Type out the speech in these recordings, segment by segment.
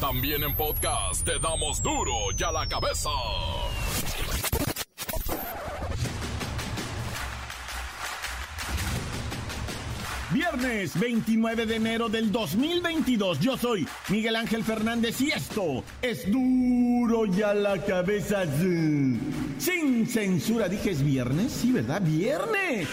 También en podcast te damos duro y a la cabeza. Viernes 29 de enero del 2022. Yo soy Miguel Ángel Fernández y esto es duro y a la cabeza. Sin censura. Dije es viernes, sí, ¿verdad? Viernes.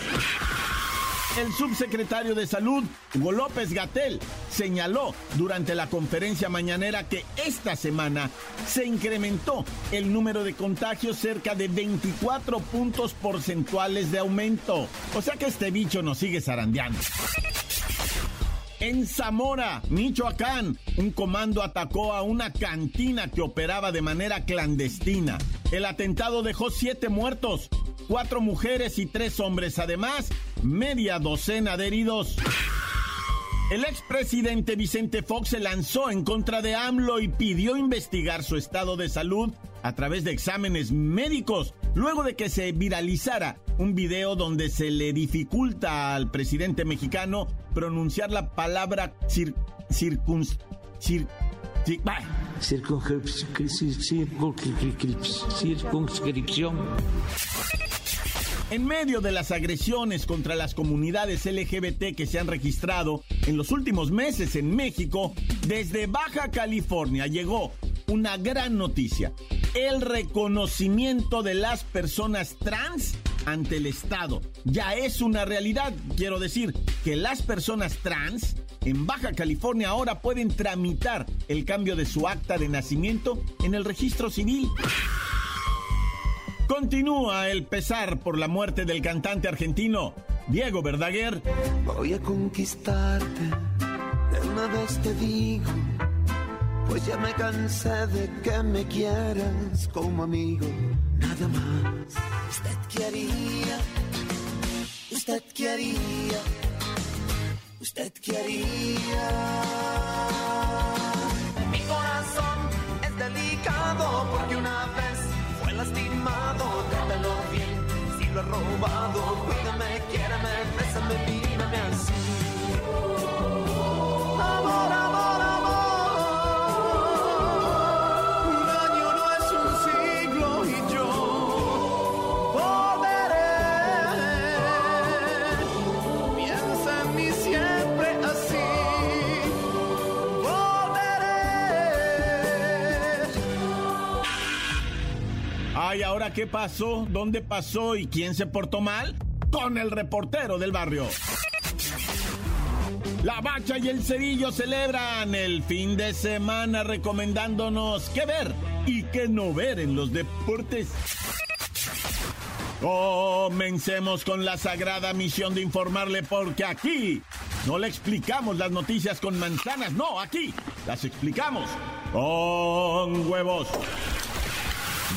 El subsecretario de Salud, Hugo López Gatel, señaló durante la conferencia mañanera que esta semana se incrementó el número de contagios cerca de 24 puntos porcentuales de aumento. O sea que este bicho nos sigue zarandeando. En Zamora, Michoacán, un comando atacó a una cantina que operaba de manera clandestina. El atentado dejó siete muertos, cuatro mujeres y tres hombres. Además, media docena de heridos. El expresidente Vicente Fox se lanzó en contra de AMLO y pidió investigar su estado de salud a través de exámenes médicos, luego de que se viralizara un video donde se le dificulta al presidente mexicano pronunciar la palabra cir, circuns, cir, circunscripción. En medio de las agresiones contra las comunidades LGBT que se han registrado en los últimos meses en México, desde Baja California llegó una gran noticia, el reconocimiento de las personas trans ante el Estado. Ya es una realidad, quiero decir, que las personas trans en Baja California ahora pueden tramitar el cambio de su acta de nacimiento en el registro civil. Continúa el pesar por la muerte del cantante argentino Diego Verdaguer. Voy a conquistarte, de una vez te digo, pues ya me cansé de que me quieras como amigo, nada más. Usted quería, usted quería, usted quería. Robado, cuídame, quiérame, bésame, mírame así. ¿Ahora qué pasó? ¿Dónde pasó? ¿Y quién se portó mal? Con el reportero del barrio. La Bacha y el Cerillo celebran el fin de semana recomendándonos qué ver y qué no ver en los deportes. Comencemos con la sagrada misión de informarle porque aquí no le explicamos las noticias con manzanas, no, aquí las explicamos con huevos.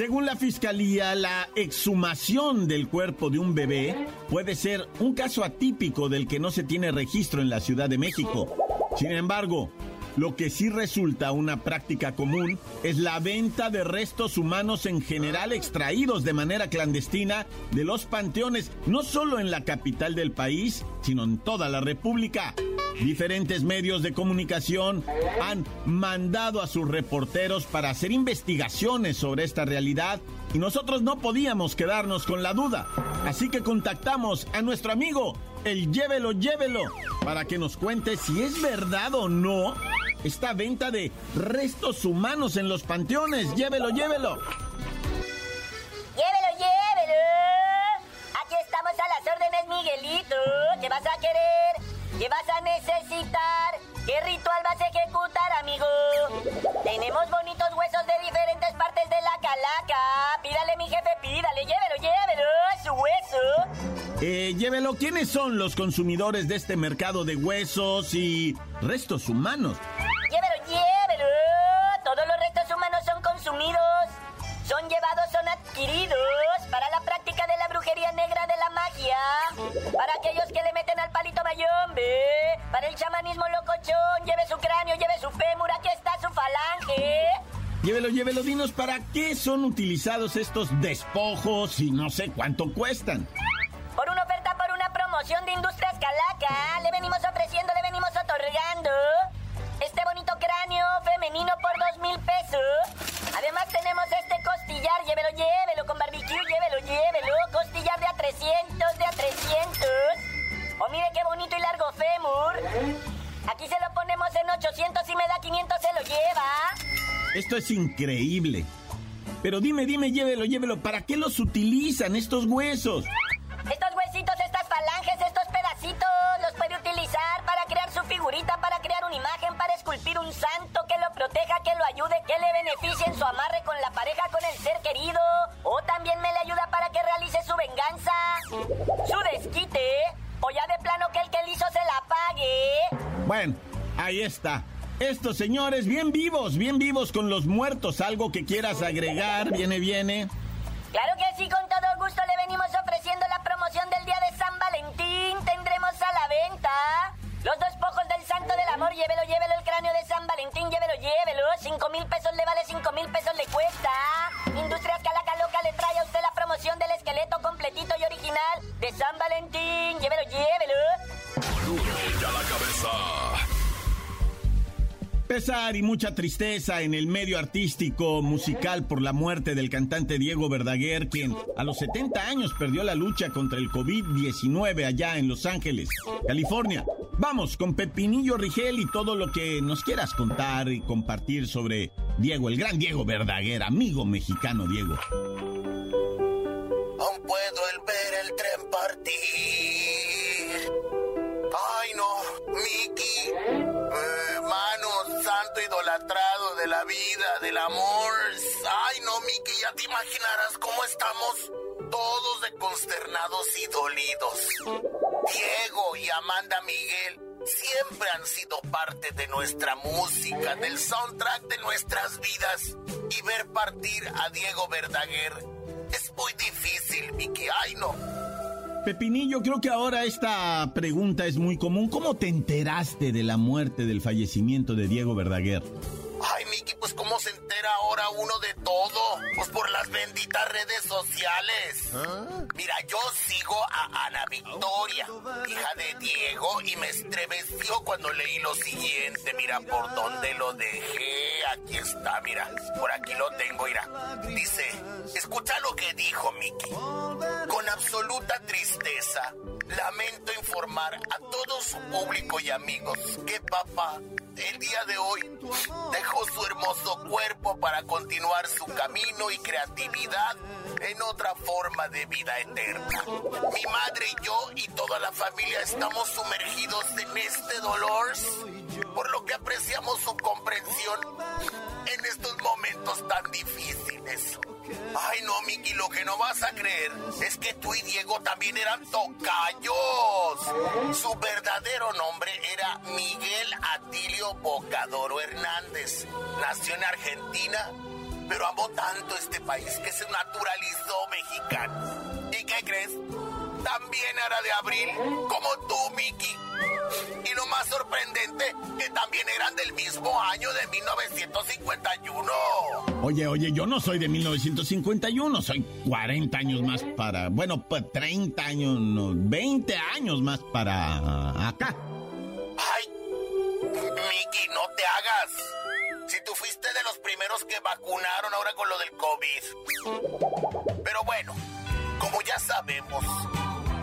Según la fiscalía, la exhumación del cuerpo de un bebé puede ser un caso atípico del que no se tiene registro en la Ciudad de México. Sin embargo, lo que sí resulta una práctica común es la venta de restos humanos en general extraídos de manera clandestina de los panteones, no solo en la capital del país, sino en toda la República. Diferentes medios de comunicación han mandado a sus reporteros para hacer investigaciones sobre esta realidad y nosotros no podíamos quedarnos con la duda. Así que contactamos a nuestro amigo, el Llévelo, Llévelo, para que nos cuente si es verdad o no esta venta de restos humanos en los panteones. Llévelo, llévelo. Llévelo, llévelo. Aquí estamos a las órdenes, Miguelito. ¿Qué vas a querer? ¿Qué vas a necesitar? ¿Qué ritual vas a ejecutar, amigo? Tenemos bonitos huesos de diferentes partes de la calaca. Pídale, mi jefe, pídale, llévelo, llévelo, su hueso. Eh, llévelo, ¿quiénes son los consumidores de este mercado de huesos y restos humanos? adquiridos para la práctica de la brujería negra de la magia, para aquellos que le meten al palito mayombe, para el chamanismo locochón, lleve su cráneo, lleve su fémur, aquí está su falange. Llévelo, llévelo, dinos para qué son utilizados estos despojos y no sé cuánto cuestan. Por una oferta, por una promoción de Industrias Calaca, le venimos ofreciendo, le venimos otorgando. Este bonito cráneo femenino por dos mil pesos. Además tenemos este costillar, llévelo, llévelo, con barbecue, llévelo, llévelo. Costillar de a 300, de a 300. O mire qué bonito y largo fémur. Aquí se lo ponemos en 800 y me da 500, se lo lleva. Esto es increíble. Pero dime, dime, llévelo, llévelo, ¿para qué los utilizan estos huesos? Está. Estos señores bien vivos, bien vivos con los muertos. Algo que quieras agregar, viene, viene. Pesar y mucha tristeza en el medio artístico musical por la muerte del cantante Diego Verdaguer, quien a los 70 años perdió la lucha contra el COVID-19 allá en Los Ángeles, California. Vamos con Pepinillo Rigel y todo lo que nos quieras contar y compartir sobre Diego, el gran Diego Verdaguer, amigo mexicano Diego. Aún puedo el ver el tren partir. Idolatrado de la vida, del amor. Ay no, Mickey, ya te imaginarás cómo estamos todos de consternados y dolidos. Diego y Amanda Miguel siempre han sido parte de nuestra música, del soundtrack de nuestras vidas. Y ver partir a Diego Verdaguer es muy difícil, Mickey. Ay no. Pepinillo, creo que ahora esta pregunta es muy común. ¿Cómo te enteraste de la muerte, del fallecimiento de Diego Verdaguer? Ay, Miki, pues cómo se entera ahora uno de todo. Pues por las benditas redes sociales. Mira, yo sigo a Ana Victoria, hija de Diego, y me estremeció cuando leí lo siguiente. Mira por dónde lo dejé. Aquí está, mira. Por aquí lo tengo, mira. Dice, escucha lo que dijo Miki. Con absoluta tristeza, lamento informar a todo su público y amigos que papá el día de hoy dejó su hermoso cuerpo para continuar su camino y creatividad en otra forma de vida eterna. Mi madre y yo y toda la familia estamos sumergidos en este dolor, por lo que apreciamos su comprensión en estos momentos tan difíciles. Ay, no, Miki, lo que no vas a creer es que tú y Diego también eran tocayos. Su verdadero nombre era Miguel Atilio Bocadoro Hernández. Nació en Argentina, pero amó tanto este país que se naturalizó mexicano. ¿Y qué crees? También era de abril, como tú, Miki. Y lo más sorprendente, que también eran del mismo año de 1951. Oye, oye, yo no soy de 1951, soy 40 años más para, bueno, pues 30 años, no, 20 años más para acá. Ay, Miki, no te hagas. Si tú fuiste de los primeros que vacunaron ahora con lo del COVID. Pero bueno, como ya sabemos,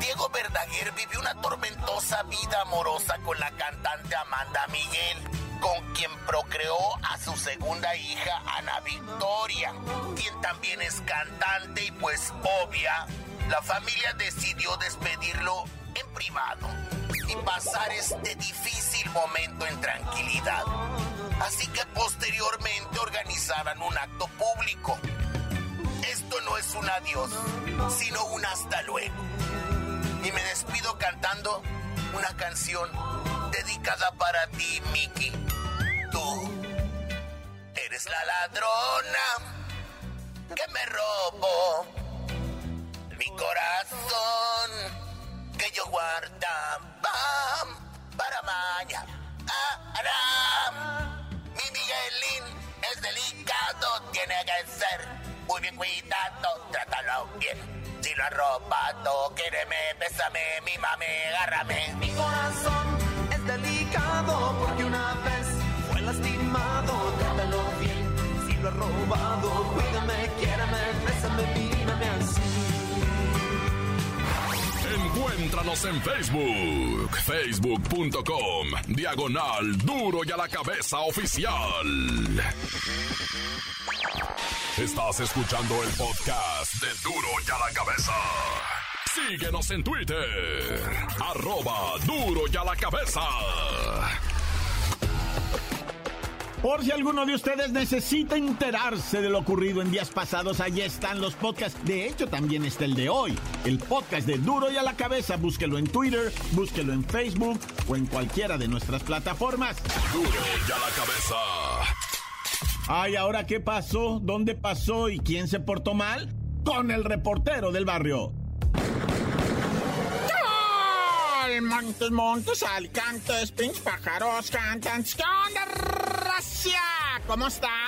Diego Verdaguer vivió una tormentosa vida amorosa con la cantante Amanda Miguel, con quien procreó a su segunda hija Ana Victoria, quien también es cantante y pues obvia, la familia decidió despedirlo en privado y pasar este difícil momento en tranquilidad. Así que posteriormente organizaran un acto público. Esto no es un adiós, sino un hasta luego. Y me despido cantando una canción dedicada para ti, Mickey. Tú eres la ladrona que me robó mi corazón. que yo guardaba para mañana. Mi Miguelín es delicado, tiene que ser muy bien cuidado, trátalo bien. Si lo has robado, quéreme, bésame, mímame, agárrame. Mi corazón es delicado porque una vez fue lastimado, trátalo bien. Si lo has robado, cuídame, quiérame, bésame, mímame así. Encuéntranos en Facebook, facebook.com, diagonal duro y a la cabeza oficial. Estás escuchando el podcast de duro y a la cabeza. Síguenos en Twitter, arroba duro y a la cabeza. Por si alguno de ustedes necesita enterarse de lo ocurrido en días pasados, allí están los podcasts. De hecho, también está el de hoy. El podcast de Duro y a la cabeza. Búsquelo en Twitter, búsquelo en Facebook o en cualquiera de nuestras plataformas. Duro y a la cabeza. Ay, ¿ahora qué pasó? ¿Dónde pasó? ¿Y quién se portó mal? Con el reportero del barrio. Montes, montes, alicantes, pinches pájaros, cantantes. ¿Qué onda, racia? ¿Cómo están?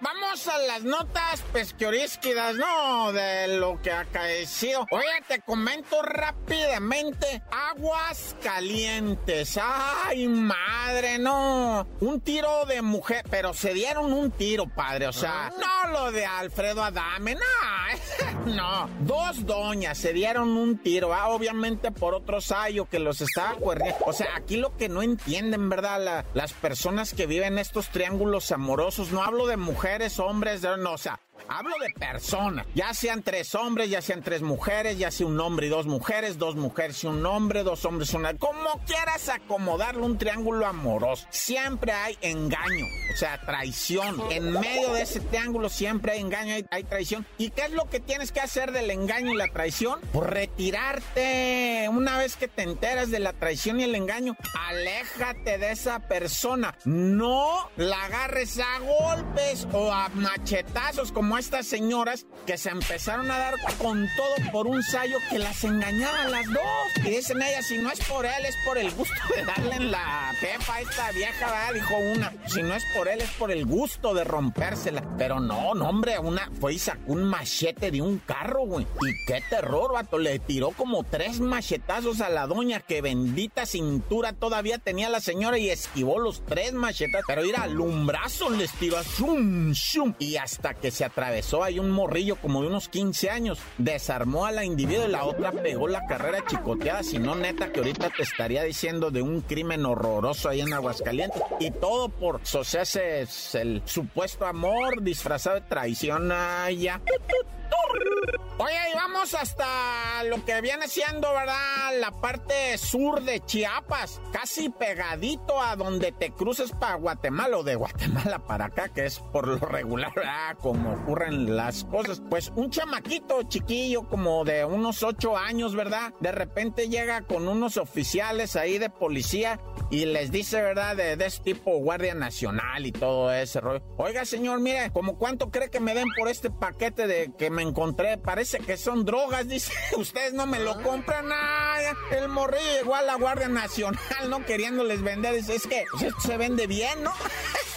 Vamos a las notas pesquiorísquidas, ¿no? De lo que ha acaecido. Oye, te comento rápidamente. Aguas calientes. Ay, madre, no. Un tiro de mujer, pero se dieron un tiro, padre. O sea, no lo de Alfredo Adame, no. no. Dos doñas se dieron un tiro. Ah, obviamente por otro sayo que los estaba cuerniendo. O sea, aquí lo que no entienden, ¿verdad? La- las personas que viven estos triángulos amorosos. No hablo de mujeres, hombres, no, o sea, Hablo de personas, ya sean tres hombres, ya sean tres mujeres, ya sea un hombre y dos mujeres, dos mujeres y un hombre, dos hombres y una... Como quieras acomodarle un triángulo amoroso, siempre hay engaño, o sea, traición. En medio de ese triángulo siempre hay engaño, hay, traición. ¿Y qué es lo que tienes que hacer del engaño y la traición? Pues retirarte. Una vez que te enteras de la traición y el engaño, aléjate de esa persona. No la agarres a golpes o a machetazos estas señoras que se empezaron a dar con todo por un sayo que las engañaba a las dos. Y dicen ellas, si no es por él, es por el gusto de darle en la pepa a esta vieja, ¿verdad? Dijo una. Si no es por él, es por el gusto de rompérsela. Pero no, no, hombre, una fue y sacó un machete de un carro, güey. Y qué terror, vato. Le tiró como tres machetazos a la doña, que bendita cintura todavía tenía la señora y esquivó los tres machetazos. Pero mira, lumbrazo les tiró a shum, shum. Y hasta que se atravesó ahí un morrillo como de unos 15 años, desarmó a la individuo y la otra pegó la carrera chicoteada. Si no, neta, que ahorita te estaría diciendo de un crimen horroroso ahí en Aguascalientes. Y todo por, o el supuesto amor disfrazado de traición. Ya. Oye, y vamos hasta lo que viene siendo, ¿verdad? La parte sur de Chiapas, casi pegadito a donde te cruces para Guatemala o de Guatemala para acá, que es por lo regular, ¿verdad? Como ocurren las cosas. Pues un chamaquito chiquillo, como de unos ocho años, ¿verdad? De repente llega con unos oficiales ahí de policía y les dice, ¿verdad? De, de ese tipo Guardia Nacional y todo ese rollo. Oiga, señor, mire, ¿como cuánto cree que me den por este paquete de que me encontré? Parece que son drogas, dice. Ustedes no me lo compran nada. El morrillo llegó a la Guardia Nacional, no queriéndoles vender. Dice, es que pues, esto se vende bien, ¿no?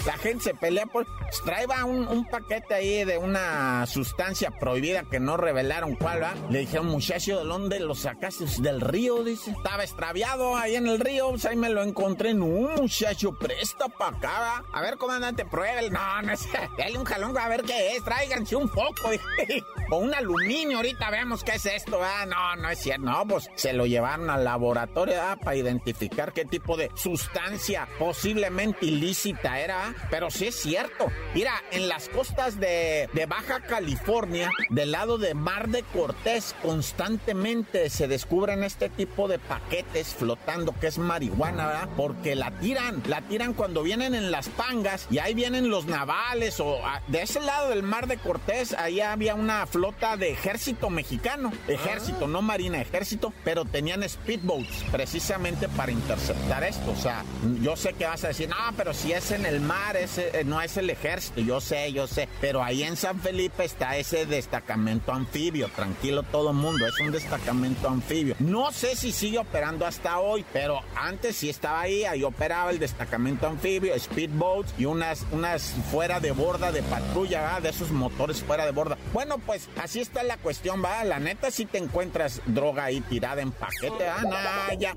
La gente se pelea por... Pues, traeba un, un paquete ahí de una sustancia prohibida que no revelaron cuál, ¿va? Le dijeron, muchacho, ¿de dónde lo sacaste? Del río, dice. Estaba extraviado ahí en el río, pues ahí me lo encontré. No, muchacho, presta pa' acá, ¿va? A ver, comandante, pruébelo. No, no es... Dale un jalón, a ver qué es. Tráiganse un foco, dije. O un aluminio, ahorita vemos qué es esto, ¿va? No, no es cierto. No, pues se lo llevaron al laboratorio, ¿va? Para identificar qué tipo de sustancia posiblemente ilícita era, ¿va? Pero sí es cierto. Mira, en las costas de, de Baja California, del lado de Mar de Cortés, constantemente se descubren este tipo de paquetes flotando que es marihuana, ¿verdad? Porque la tiran, la tiran cuando vienen en las pangas y ahí vienen los navales o a- de ese lado del Mar de Cortés, ahí había una flota de ejército mexicano. Ejército, no marina, ejército, pero tenían speedboats precisamente para interceptar esto. O sea, yo sé que vas a decir, no, pero si es en el mar, ese, eh, no es el ejército. Yo sé, yo sé. Pero ahí en San Felipe está ese destacamento anfibio. Tranquilo todo mundo, es un destacamento anfibio. No sé si sigue operando hasta hoy, pero antes sí estaba ahí, ahí operaba el destacamento anfibio, speedboats y unas, unas fuera de borda de patrulla, de esos motores fuera de borda. Bueno, pues así está la cuestión, va. La neta, si te encuentras droga ahí tirada en paquete, ah, nah, ya.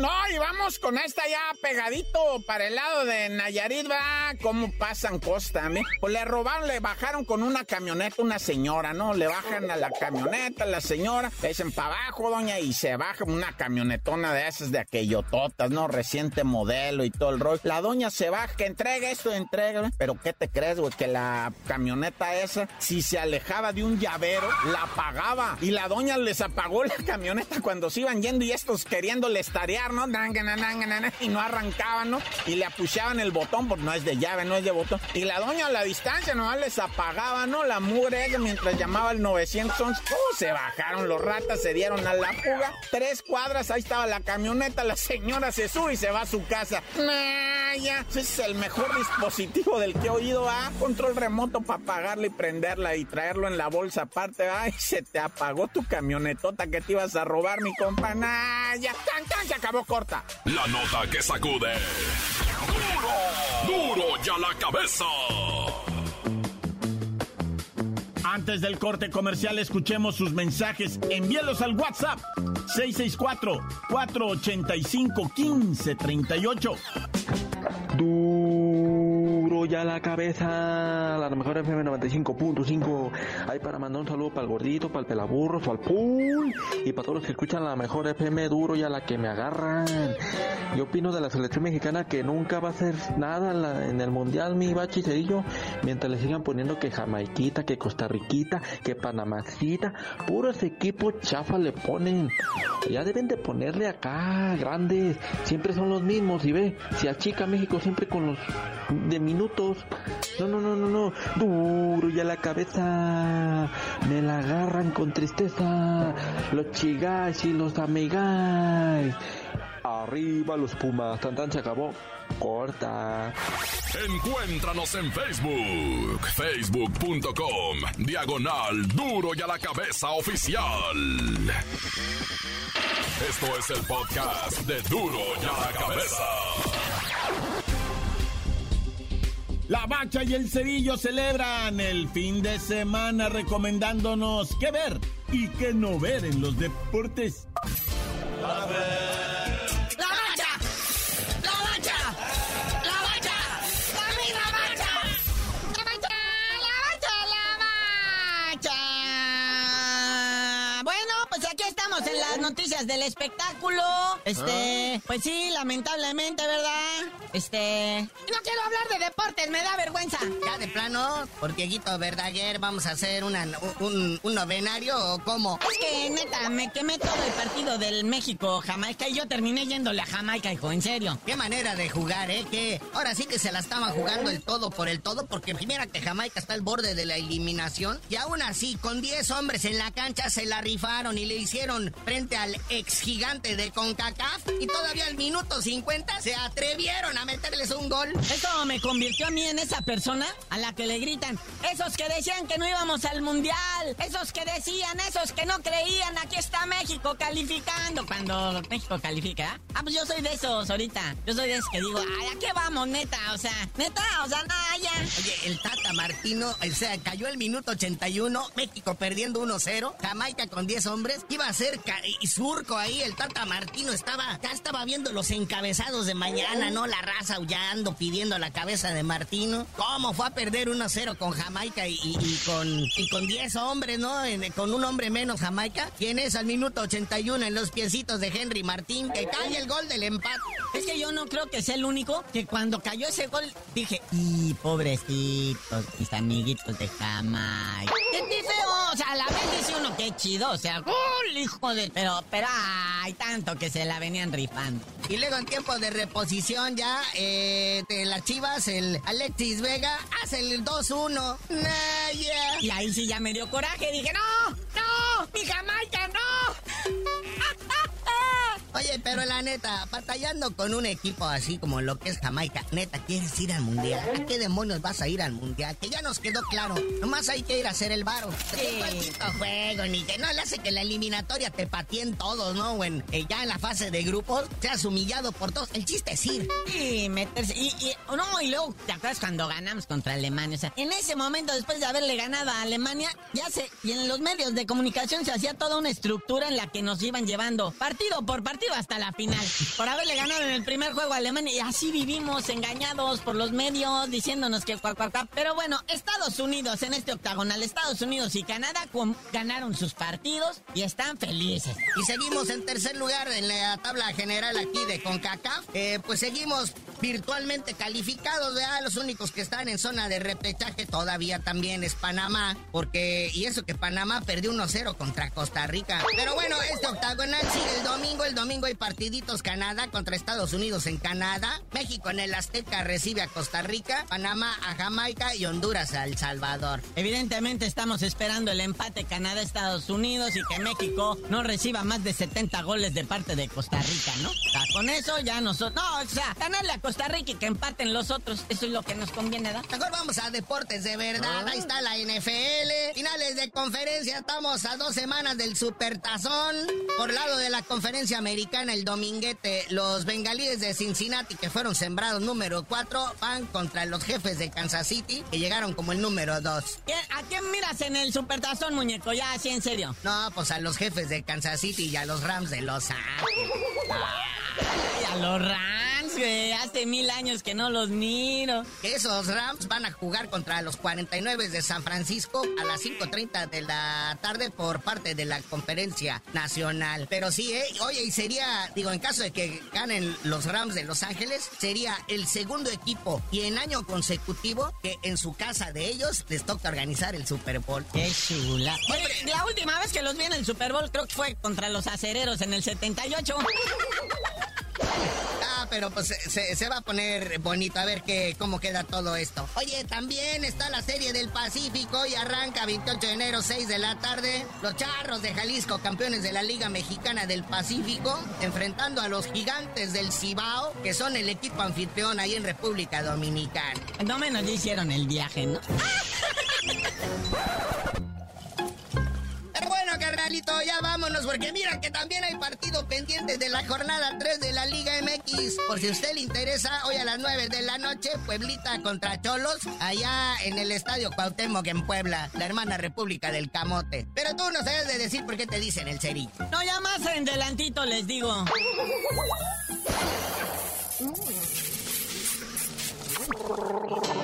No, y vamos con esta ya pegadito para el lado de Nayarit, va, cómo pasan costa, ¿eh? Pues le robaron, le bajaron con una camioneta una señora, ¿no? Le bajan a la camioneta, la señora, le dicen para abajo, doña, y se baja una camionetona de esas de aquellototas, ¿no? Reciente modelo y todo el rollo. La doña se baja, que entrega esto, entrega, pero ¿qué te crees, güey? Que la camioneta esa, si se alejaba de un llavero, la apagaba. Y la doña les apagó la camioneta cuando se iban yendo y estos queriéndole estarear, ¿no? Y no arrancaban, ¿no? Y le apuchaban el botón, porque no es de llave, no es de botón. Y la doña a la distancia nomás les apagaba, ¿no? La mugre mientras llamaba el 911. ¡Uh! Se bajaron los ratas, se dieron a la fuga. Tres cuadras, ahí estaba la camioneta, la señora se sube y se va a su casa. ya. Ese es el mejor dispositivo del que he oído, ¿ah? Control remoto para apagarla y prenderla y traerlo en la bolsa aparte, ¡ay! Se te apagó tu camionetota que te ibas a robar, mi compa. Ya. ¡Tan, tan! Se acabó corta. La nota que sacude. ¡Duro! ¡Duro ya la cabeza! Antes del corte comercial, escuchemos sus mensajes. Envíelos al WhatsApp 664-485-1538. Duro ya la cabeza, la mejor FM 95.5. Ahí para mandar un saludo para el gordito, para el pelaburro, para el pool y para todos los que escuchan la mejor FM duro y a la que me agarran. Yo opino de la selección mexicana que nunca va a hacer nada en, el mundial, mi bachi mientras le sigan poniendo que Jamaiquita, que Costa Riquita, que Panamacita, puros equipos chafa le ponen. Ya deben de ponerle acá, grandes, siempre son los mismos y ve, si achica México siempre con los de minutos. No, no, no, no, no. Duro y a la cabeza. Me la agarran con tristeza. Los chigas y los amigas. Arriba los Pumas. Tan tan se acabó. Corta. Encuéntranos en Facebook. Facebook.com. Diagonal Duro y a la cabeza oficial. Esto es el podcast de Duro y a la cabeza. La Bacha y el Cerillo celebran el fin de semana recomendándonos qué ver y qué no ver en los deportes. Noticias del espectáculo. Este, ah. pues sí, lamentablemente, ¿verdad? Este, no quiero hablar de deportes, me da vergüenza. Ya de plano, porque Guito Verdaguer vamos a hacer una, un, un, novenario o cómo? Es que neta, me quemé todo el partido del México-Jamaica y yo terminé yéndole a Jamaica, hijo, en serio. Qué manera de jugar, ¿eh? Que ahora sí que se la estaban jugando el todo por el todo, porque primera que Jamaica está al borde de la eliminación y aún así, con 10 hombres en la cancha se la rifaron y le hicieron frente al ex gigante de CONCACAF y todavía al minuto 50 se atrevieron a meterles un gol. Eso me convirtió a mí en esa persona a la que le gritan, esos que decían que no íbamos al mundial, esos que decían, esos que no creían, aquí está México calificando cuando México califica. Ah, pues yo soy de esos ahorita. Yo soy de esos que digo, ay, ¿a qué vamos, neta? O sea, neta, o sea, nada, ya. Oye, el Tata Martino, o sea, cayó el minuto 81, México perdiendo 1-0, Jamaica con 10 hombres, iba a ser y surco ahí, el Tata Martino estaba, ya estaba viendo los encabezados de mañana, ¿no? La raza aullando, pidiendo la cabeza de Martino. ¿Cómo fue a perder 1-0 con Jamaica y, con, y con 10 hombres, ¿no? con un hombre menos Jamaica. ¿Quién es al minuto 81 en los piecitos de Henry Martín? Que cae el gol del empate. Es que yo no creo que sea el único que cuando cayó ese gol dije, y pobrecitos, mis amiguitos de Jamaica. ¿Qué dice, o sea, a la vez dice uno qué chido, o sea, ¡uh, hijo de... Pero, pero, hay tanto que se la venían rifando. Y luego en tiempo de reposición ya, eh, de las chivas, el Alexis Vega hace el 2-1. Nah, yeah. Y ahí sí ya me dio coraje, dije, no, no, mi Jamaica, no. Oye, pero la neta, batallando con un equipo así como lo que es Jamaica, neta, ¿quieres ir al mundial? ¿A qué demonios vas a ir al mundial? Que ya nos quedó claro. Nomás hay que ir a hacer el varo. Sí. juego, ni que no le hace que la eliminatoria te pateen todos, ¿no? Bueno, eh, ya en la fase de grupos seas humillado por todos. El chiste es ir. Y meterse. Y, y, no, y luego, ¿te acuerdas cuando ganamos contra Alemania? O sea, en ese momento, después de haberle ganado a Alemania, ya se. Y en los medios de comunicación se hacía toda una estructura en la que nos iban llevando partido por partido hasta la final. Por haberle ganado en el primer juego a Alemania. Y así vivimos engañados por los medios diciéndonos que cuac, Pero bueno, Estados Unidos en este octagonal, Estados Unidos y Canadá ganaron sus partidos y están felices. Y seguimos en tercer lugar en la tabla general aquí de CONCACAF. Eh, pues seguimos virtualmente calificados, ¿verdad? Los únicos que están en zona de repechaje todavía también es Panamá, porque, y eso que Panamá perdió 1-0 contra Costa Rica. Pero bueno, este octagonal sigue el domingo, el domingo hay partiditos Canadá contra Estados Unidos en Canadá, México en el Azteca recibe a Costa Rica, Panamá a Jamaica y Honduras a El Salvador. Evidentemente estamos esperando el empate Canadá-Estados Unidos y que México no reciba más de 70 goles de parte de Costa Rica, ¿no? O sea, con eso ya nosotros... No, o sea, ganarle a Costa Rica y que empaten los otros. Eso es lo que nos conviene, ¿verdad? Mejor vamos a deportes de verdad. Ahí está la NFL. Finales de conferencia. Estamos a dos semanas del Supertazón. Por lado de la conferencia americana, el dominguete, los bengalíes de Cincinnati, que fueron sembrados número 4, van contra los jefes de Kansas City, que llegaron como el número 2. ¿A quién miras en el Supertazón, muñeco? Ya, así en serio. No, pues a los jefes de Kansas City y a los Rams de Los Ángeles. Y a los Rams hace mil años que no los miro. Esos Rams van a jugar contra los 49 de San Francisco a las 5.30 de la tarde por parte de la conferencia nacional. Pero sí, ¿eh? Oye, y sería, digo, en caso de que ganen los Rams de Los Ángeles, sería el segundo equipo y en año consecutivo que en su casa de ellos les toca organizar el Super Bowl. ¡Qué chula! la última vez que los vi en el Super Bowl creo que fue contra los acereros en el 78. Ah, pero pues se, va a poner bonito a ver qué, cómo queda todo esto. Oye, también está la serie del Pacífico y arranca 28 de enero, 6 de la tarde. Los Charros de Jalisco, campeones de la Liga Mexicana del Pacífico, enfrentando a los gigantes del Cibao, que son el equipo anfitrión ahí en República Dominicana. No menos ya hicieron el viaje, ¿no? Ya vámonos, porque mira que también hay partido pendiente de la jornada 3 de la Liga MX. Por si a usted le interesa, hoy a las 9 de la noche, Pueblita contra Cholos, allá en el Estadio Cuauhtémoc en Puebla, la hermana República del Camote. Pero tú no sabes de decir por qué te dicen el cerillo. No, ya más en delantito les digo.